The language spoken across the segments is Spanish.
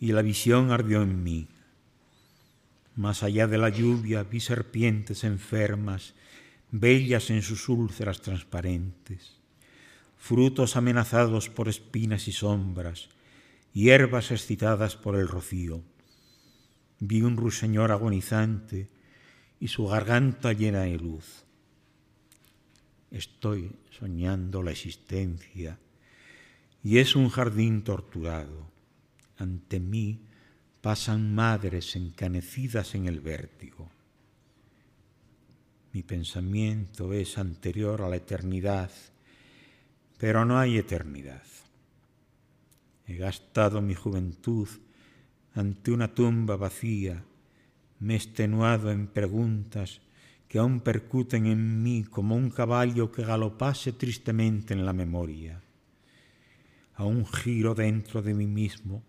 y la visión ardió en mí. Más allá de la lluvia vi serpientes enfermas, bellas en sus úlceras transparentes, frutos amenazados por espinas y sombras, hierbas excitadas por el rocío. Vi un ruiseñor agonizante y su garganta llena de luz. Estoy soñando la existencia y es un jardín torturado ante mí pasan madres encanecidas en el vértigo. Mi pensamiento es anterior a la eternidad, pero no hay eternidad. He gastado mi juventud ante una tumba vacía, me he extenuado en preguntas que aún percuten en mí como un caballo que galopase tristemente en la memoria. Aún giro dentro de mí mismo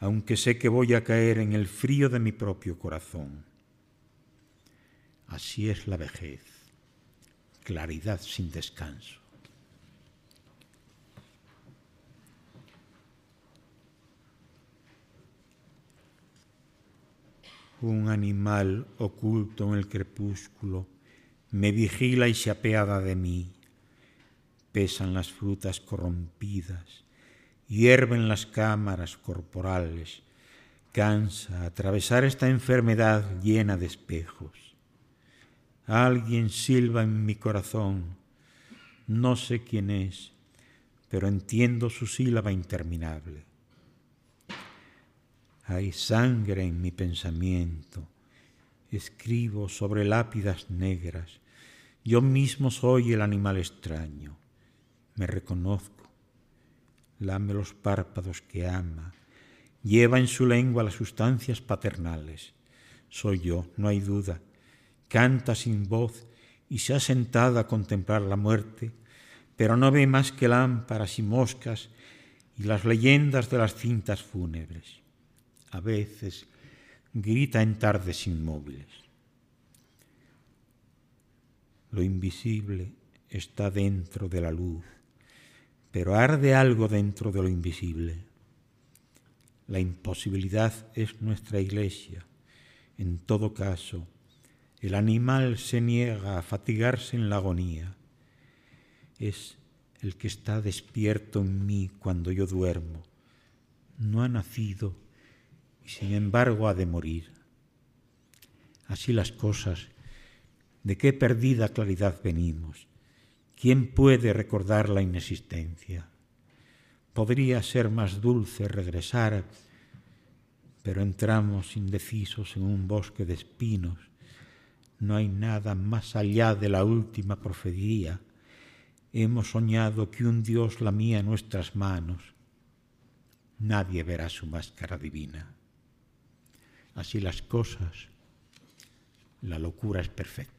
aunque sé que voy a caer en el frío de mi propio corazón. Así es la vejez, claridad sin descanso. Un animal oculto en el crepúsculo me vigila y se apeada de mí. Pesan las frutas corrompidas hierven las cámaras corporales, cansa atravesar esta enfermedad llena de espejos. Alguien silba en mi corazón, no sé quién es, pero entiendo su sílaba interminable. Hay sangre en mi pensamiento, escribo sobre lápidas negras, yo mismo soy el animal extraño, me reconozco lame los párpados que ama, lleva en su lengua las sustancias paternales. Soy yo, no hay duda. Canta sin voz y se ha sentado a contemplar la muerte, pero no ve más que lámparas y moscas y las leyendas de las cintas fúnebres. A veces grita en tardes inmóviles. Lo invisible está dentro de la luz pero arde algo dentro de lo invisible. La imposibilidad es nuestra iglesia. En todo caso, el animal se niega a fatigarse en la agonía. Es el que está despierto en mí cuando yo duermo. No ha nacido y sin embargo ha de morir. Así las cosas, ¿de qué perdida claridad venimos? ¿Quién puede recordar la inexistencia? Podría ser más dulce regresar, pero entramos indecisos en un bosque de espinos. No hay nada más allá de la última profecía. Hemos soñado que un Dios lamía nuestras manos. Nadie verá su máscara divina. Así las cosas, la locura es perfecta.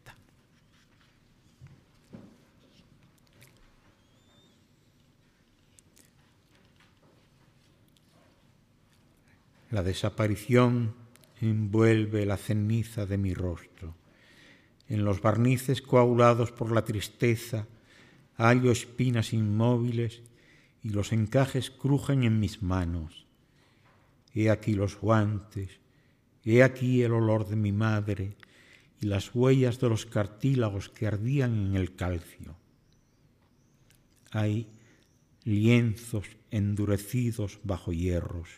La desaparición envuelve la ceniza de mi rostro. En los barnices coagulados por la tristeza hallo espinas inmóviles y los encajes crujen en mis manos. He aquí los guantes, he aquí el olor de mi madre y las huellas de los cartílagos que ardían en el calcio. Hay lienzos endurecidos bajo hierros.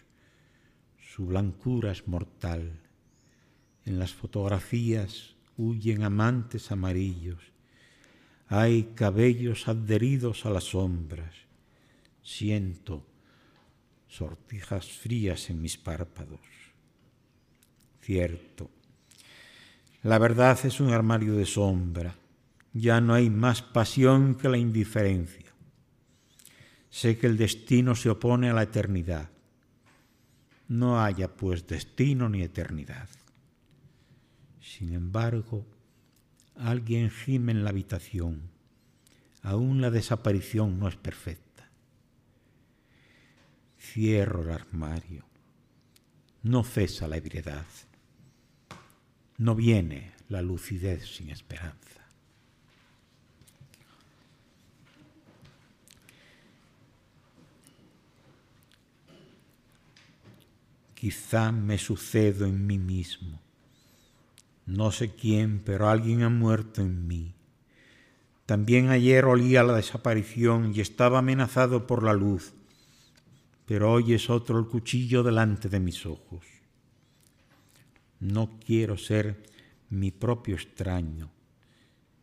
Su blancura es mortal. En las fotografías huyen amantes amarillos. Hay cabellos adheridos a las sombras. Siento sortijas frías en mis párpados. Cierto, la verdad es un armario de sombra. Ya no hay más pasión que la indiferencia. Sé que el destino se opone a la eternidad. No haya pues destino ni eternidad. Sin embargo, alguien gime en la habitación. Aún la desaparición no es perfecta. Cierro el armario. No cesa la ebriedad. No viene la lucidez sin esperanza. Quizá me sucedo en mí mismo. No sé quién, pero alguien ha muerto en mí. También ayer olía la desaparición y estaba amenazado por la luz, pero hoy es otro el cuchillo delante de mis ojos. No quiero ser mi propio extraño.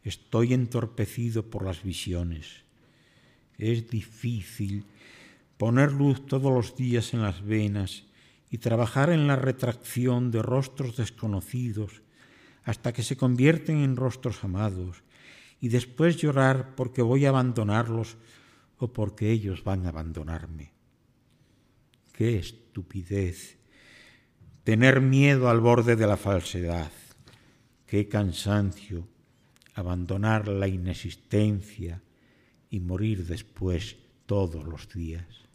Estoy entorpecido por las visiones. Es difícil poner luz todos los días en las venas y trabajar en la retracción de rostros desconocidos hasta que se convierten en rostros amados y después llorar porque voy a abandonarlos o porque ellos van a abandonarme. Qué estupidez tener miedo al borde de la falsedad, qué cansancio abandonar la inexistencia y morir después todos los días.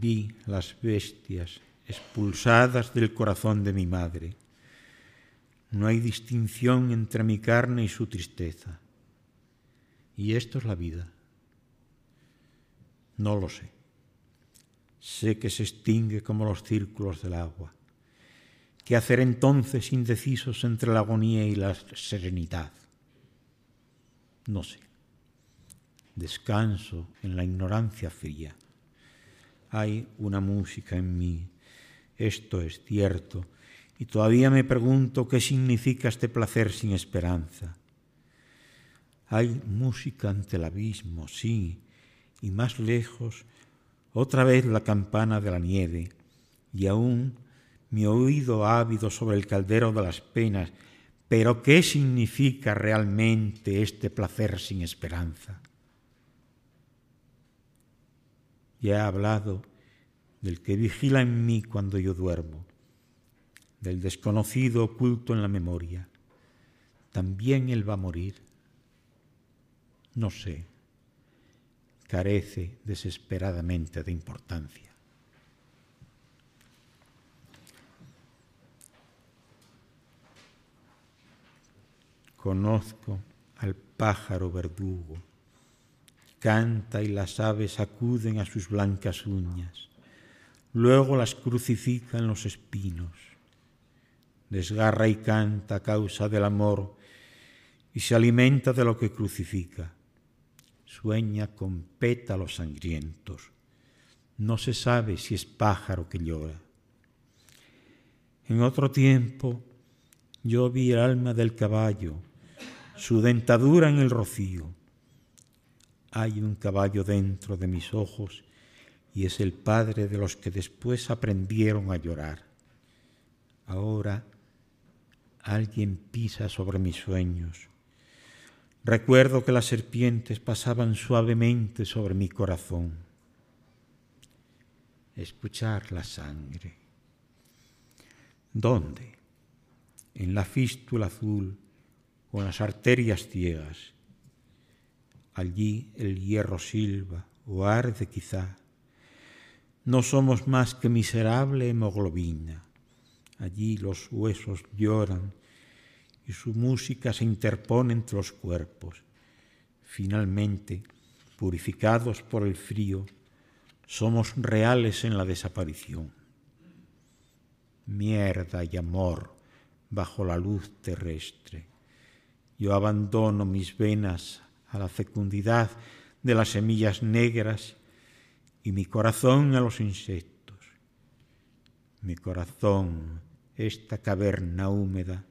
Vi las bestias expulsadas del corazón de mi madre. No hay distinción entre mi carne y su tristeza. Y esto es la vida. No lo sé. Sé que se extingue como los círculos del agua. ¿Qué hacer entonces indecisos entre la agonía y la serenidad? No sé. Descanso en la ignorancia fría hay una música en mí. Esto es cierto. Y todavía me pregunto qué significa este placer sin esperanza. Hay música ante el abismo, sí, y más lejos, otra vez la campana de la nieve, y aún mi oído ávido sobre el caldero de las penas, pero ¿qué significa realmente este placer sin esperanza? He hablado del que vigila en mí cuando yo duermo, del desconocido oculto en la memoria. También él va a morir. No sé, carece desesperadamente de importancia. Conozco al pájaro verdugo canta y las aves acuden a sus blancas uñas. Luego las crucifica en los espinos. Desgarra y canta a causa del amor y se alimenta de lo que crucifica. Sueña con pétalos sangrientos. No se sabe si es pájaro que llora. En otro tiempo yo vi el alma del caballo, su dentadura en el rocío hay un caballo dentro de mis ojos y es el padre de los que después aprendieron a llorar. Ahora alguien pisa sobre mis sueños. Recuerdo que las serpientes pasaban suavemente sobre mi corazón. Escuchar la sangre. ¿Dónde? En la fístula azul en las arterias ciegas allí el hierro silba o arde quizá. No somos más que miserable hemoglobina. Allí los huesos lloran y su música se interpone entre los cuerpos. Finalmente, purificados por el frío, somos reales en la desaparición. mierda y amor bajo la luz terrestre. Yo abandono mis venas a la fecundidad de las semillas negras y mi corazón a los insectos. Mi corazón, esta caverna húmeda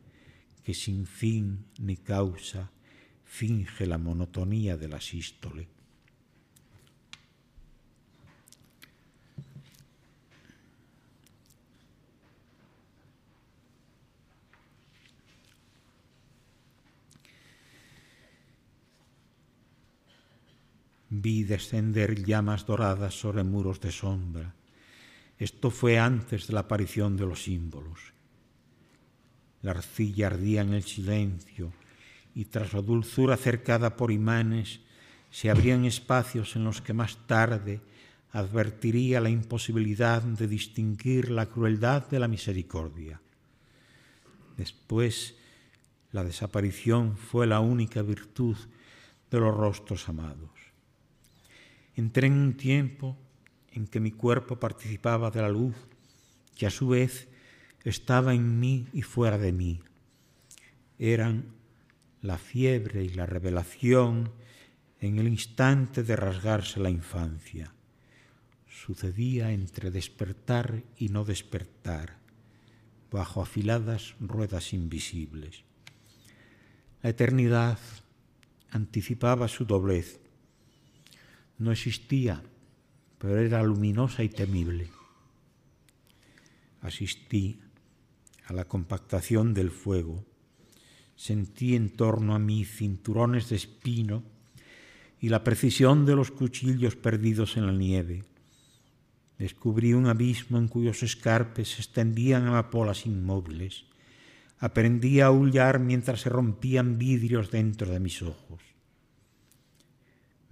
que sin fin ni causa finge la monotonía de la sístole. Vi descender llamas doradas sobre muros de sombra. Esto fue antes de la aparición de los símbolos. La arcilla ardía en el silencio y tras la dulzura cercada por imanes se abrían espacios en los que más tarde advertiría la imposibilidad de distinguir la crueldad de la misericordia. Después, la desaparición fue la única virtud de los rostros amados. Entré en un tiempo en que mi cuerpo participaba de la luz, que a su vez estaba en mí y fuera de mí. Eran la fiebre y la revelación en el instante de rasgarse la infancia. Sucedía entre despertar y no despertar, bajo afiladas ruedas invisibles. La eternidad anticipaba su doblez no existía, pero era luminosa y temible. Asistí a la compactación del fuego, sentí en torno a mí cinturones de espino y la precisión de los cuchillos perdidos en la nieve. Descubrí un abismo en cuyos escarpes se extendían amapolas inmóviles. Aprendí a aullar mientras se rompían vidrios dentro de mis ojos.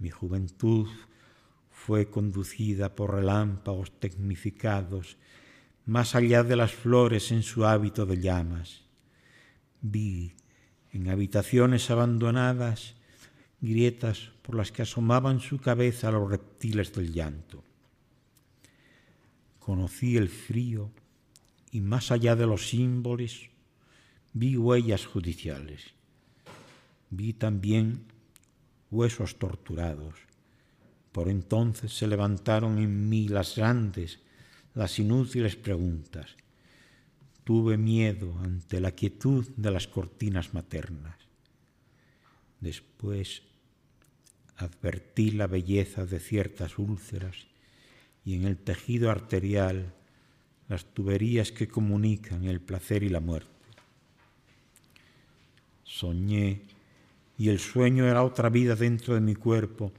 Mi juventud fue conducida por relámpagos tecnificados más allá de las flores en su hábito de llamas. Vi en habitaciones abandonadas grietas por las que asomaban su cabeza los reptiles del llanto. Conocí el frío y más allá de los símbolos vi huellas judiciales. Vi también huesos torturados. Por entonces se levantaron en mí las grandes, las inútiles preguntas. Tuve miedo ante la quietud de las cortinas maternas. Después advertí la belleza de ciertas úlceras y en el tejido arterial las tuberías que comunican el placer y la muerte. Soñé y el sueño era otra vida dentro de mi cuerpo,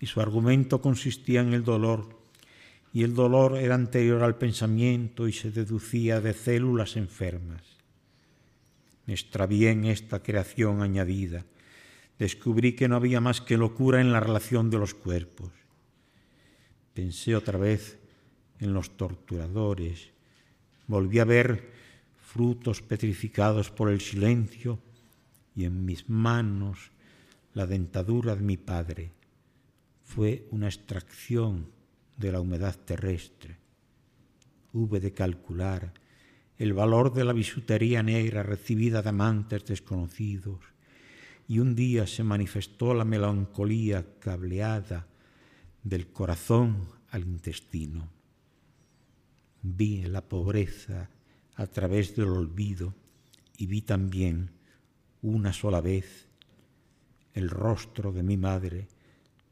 y su argumento consistía en el dolor, y el dolor era anterior al pensamiento y se deducía de células enfermas. Me extravié en esta creación añadida, descubrí que no había más que locura en la relación de los cuerpos. Pensé otra vez en los torturadores, volví a ver frutos petrificados por el silencio, y en mis manos la dentadura de mi padre. Fue una extracción de la humedad terrestre. Hube de calcular el valor de la bisutería negra recibida de amantes desconocidos, y un día se manifestó la melancolía cableada del corazón al intestino. Vi la pobreza a través del olvido y vi también una sola vez el rostro de mi madre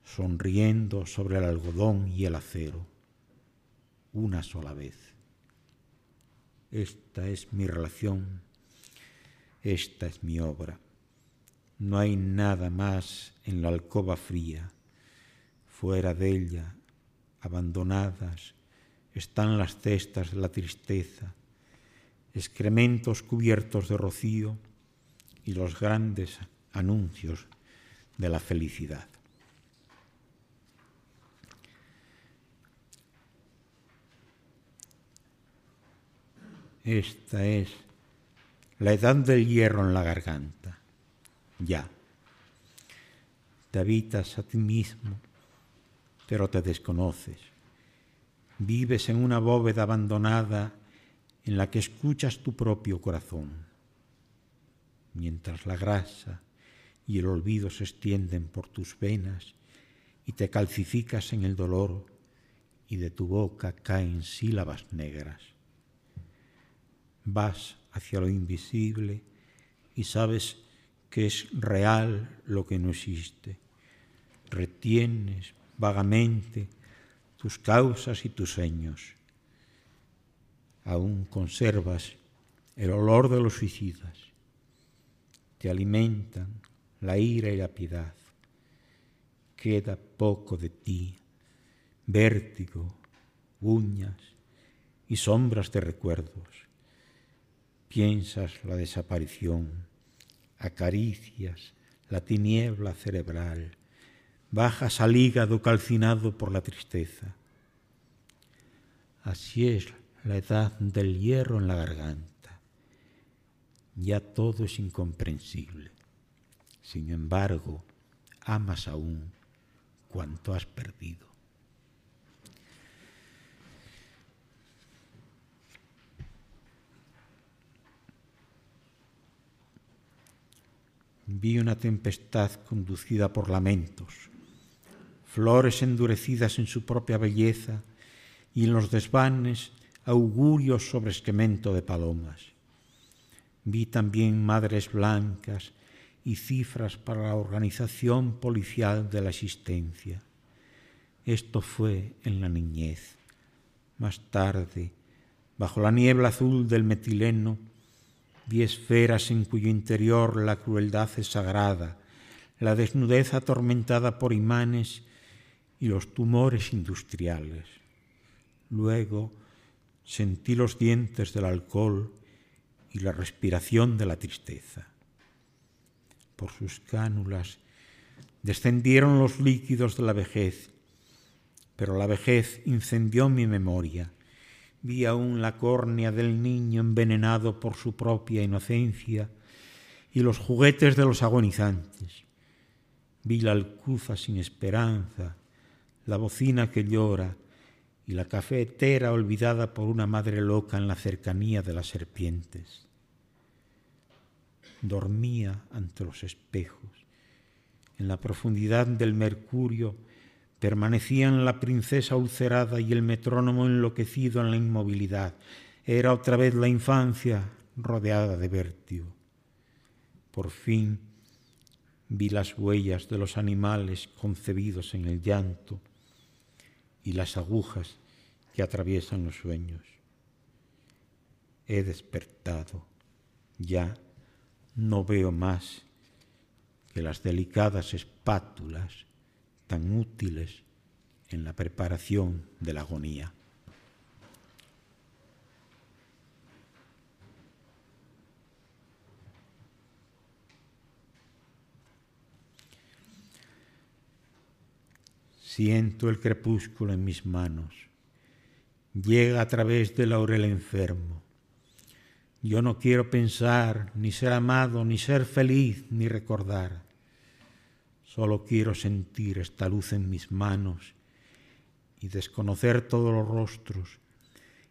sonriendo sobre el algodón y el acero. Una sola vez. Esta es mi relación, esta es mi obra. No hay nada más en la alcoba fría. Fuera de ella, abandonadas, están las cestas de la tristeza, excrementos cubiertos de rocío, y los grandes anuncios de la felicidad. Esta es la edad del hierro en la garganta. Ya. Te habitas a ti mismo, pero te desconoces. Vives en una bóveda abandonada en la que escuchas tu propio corazón, mientras la grasa y el olvido se extienden por tus venas y te calcificas en el dolor y de tu boca caen sílabas negras. Vas hacia lo invisible y sabes que es real lo que no existe. Retienes vagamente tus causas y tus sueños. Aún conservas el olor de los suicidas. Te alimentan la ira y la piedad. Queda poco de ti, vértigo, uñas y sombras de recuerdos. Piensas la desaparición, acaricias la tiniebla cerebral, bajas al hígado calcinado por la tristeza. Así es la edad del hierro en la garganta. Ya todo es incomprensible. Sin embargo, amas aún cuanto has perdido. Vi una tempestad conducida por lamentos, flores endurecidas en su propia belleza y en los desvanes augurios sobre esquemento de palomas. Vi también madres blancas y cifras para la organización policial de la existencia. Esto fue en la niñez. Más tarde, bajo la niebla azul del metileno, vi esferas en cuyo interior la crueldad es sagrada, la desnudez atormentada por imanes y los tumores industriales. Luego sentí los dientes del alcohol y la respiración de la tristeza. Por sus cánulas descendieron los líquidos de la vejez, pero la vejez incendió mi memoria Vi aún la córnea del niño envenenado por su propia inocencia y los juguetes de los agonizantes. Vi la alcuza sin esperanza, la bocina que llora y la cafetera olvidada por una madre loca en la cercanía de las serpientes. Dormía ante los espejos. En la profundidad del mercurio Permanecían la princesa ulcerada y el metrónomo enloquecido en la inmovilidad. Era otra vez la infancia rodeada de vértigo. Por fin vi las huellas de los animales concebidos en el llanto y las agujas que atraviesan los sueños. He despertado, ya no veo más que las delicadas espátulas tan útiles en la preparación de la agonía. Siento el crepúsculo en mis manos. Llega a través del laurel enfermo. Yo no quiero pensar, ni ser amado, ni ser feliz, ni recordar. Solo quiero sentir esta luz en mis manos y desconocer todos los rostros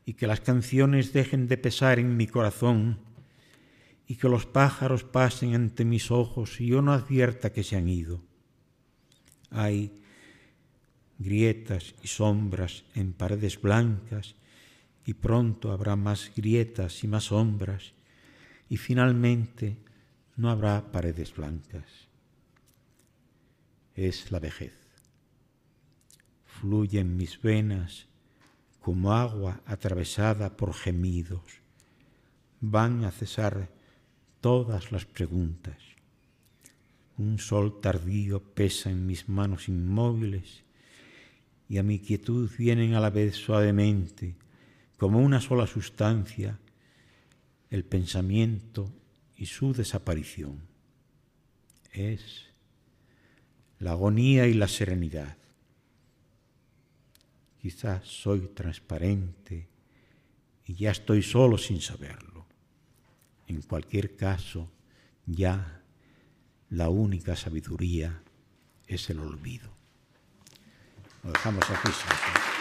y que las canciones dejen de pesar en mi corazón y que los pájaros pasen ante mis ojos y yo no advierta que se han ido. Hay grietas y sombras en paredes blancas y pronto habrá más grietas y más sombras y finalmente no habrá paredes blancas es la vejez. Fluye en mis venas como agua atravesada por gemidos. Van a cesar todas las preguntas. Un sol tardío pesa en mis manos inmóviles y a mi quietud vienen a la vez suavemente, como una sola sustancia, el pensamiento y su desaparición. Es la agonía y la serenidad. Quizás soy transparente y ya estoy solo sin saberlo. En cualquier caso, ya la única sabiduría es el olvido. Lo dejamos aquí.